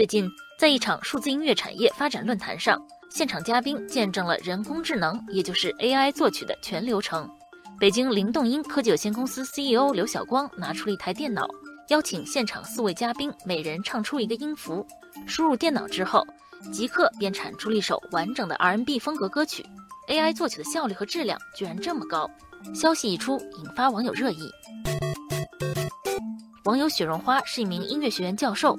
最近，在一场数字音乐产业发展论坛上，现场嘉宾见证了人工智能，也就是 AI 作曲的全流程。北京灵动音科技有限公司 CEO 刘晓光拿出了一台电脑，邀请现场四位嘉宾每人唱出一个音符，输入电脑之后，即刻便产出了一首完整的 R&B 风格歌曲。AI 作曲的效率和质量居然这么高，消息一出，引发网友热议。网友雪绒花是一名音乐学院教授，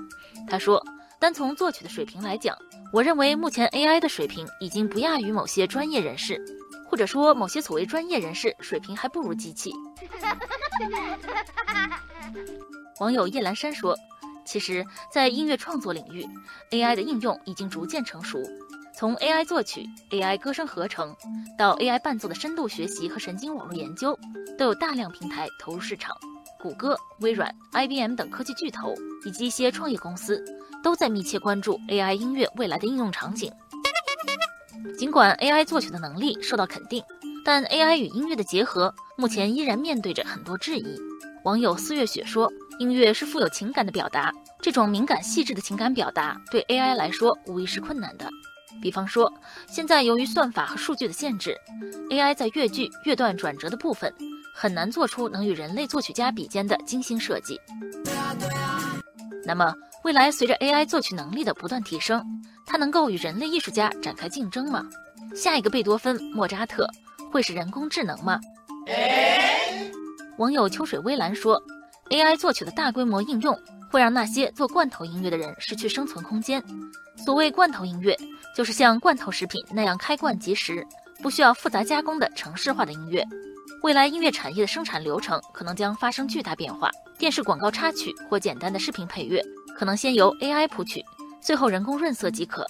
他说。单从作曲的水平来讲，我认为目前 AI 的水平已经不亚于某些专业人士，或者说某些所谓专业人士水平还不如机器。网友叶兰山说：“其实，在音乐创作领域，AI 的应用已经逐渐成熟。从 AI 作曲、AI 歌声合成，到 AI 伴奏的深度学习和神经网络研究，都有大量平台投入市场。谷歌、微软、IBM 等科技巨头以及一些创业公司。”都在密切关注 AI 音乐未来的应用场景。尽管 AI 作曲的能力受到肯定，但 AI 与音乐的结合目前依然面对着很多质疑。网友四月雪说：“音乐是富有情感的表达，这种敏感细致的情感表达对 AI 来说无疑是困难的。比方说，现在由于算法和数据的限制，AI 在乐句、乐段转折的部分很难做出能与人类作曲家比肩的精心设计。那么，未来随着 AI 作曲能力的不断提升，它能够与人类艺术家展开竞争吗？下一个贝多芬、莫扎特会是人工智能吗？网友秋水微澜说：“AI 作曲的大规模应用会让那些做罐头音乐的人失去生存空间。所谓罐头音乐，就是像罐头食品那样开罐即食，不需要复杂加工的城市化的音乐。未来音乐产业的生产流程可能将发生巨大变化，电视广告插曲或简单的视频配乐。”可能先由 AI 谱曲，最后人工润色即可。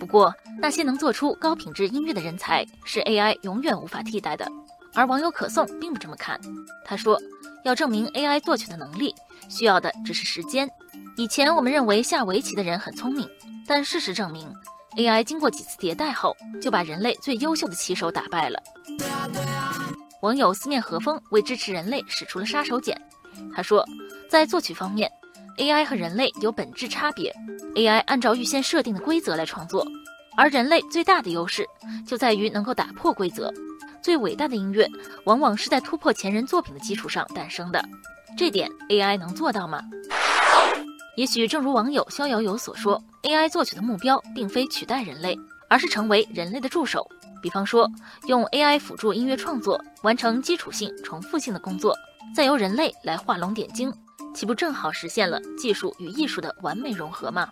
不过，那些能做出高品质音乐的人才是 AI 永远无法替代的。而网友可颂并不这么看，他说：“要证明 AI 作曲的能力，需要的只是时间。以前我们认为下围棋的人很聪明，但事实证明，AI 经过几次迭代后，就把人类最优秀的棋手打败了。”网友四面和风为支持人类使出了杀手锏，他说：“在作曲方面。” AI 和人类有本质差别，AI 按照预先设定的规则来创作，而人类最大的优势就在于能够打破规则。最伟大的音乐往往是在突破前人作品的基础上诞生的，这点 AI 能做到吗？也许正如网友逍遥游所说，AI 作曲的目标并非取代人类，而是成为人类的助手。比方说，用 AI 辅助音乐创作，完成基础性、重复性的工作，再由人类来画龙点睛。岂不正好实现了技术与艺术的完美融合吗？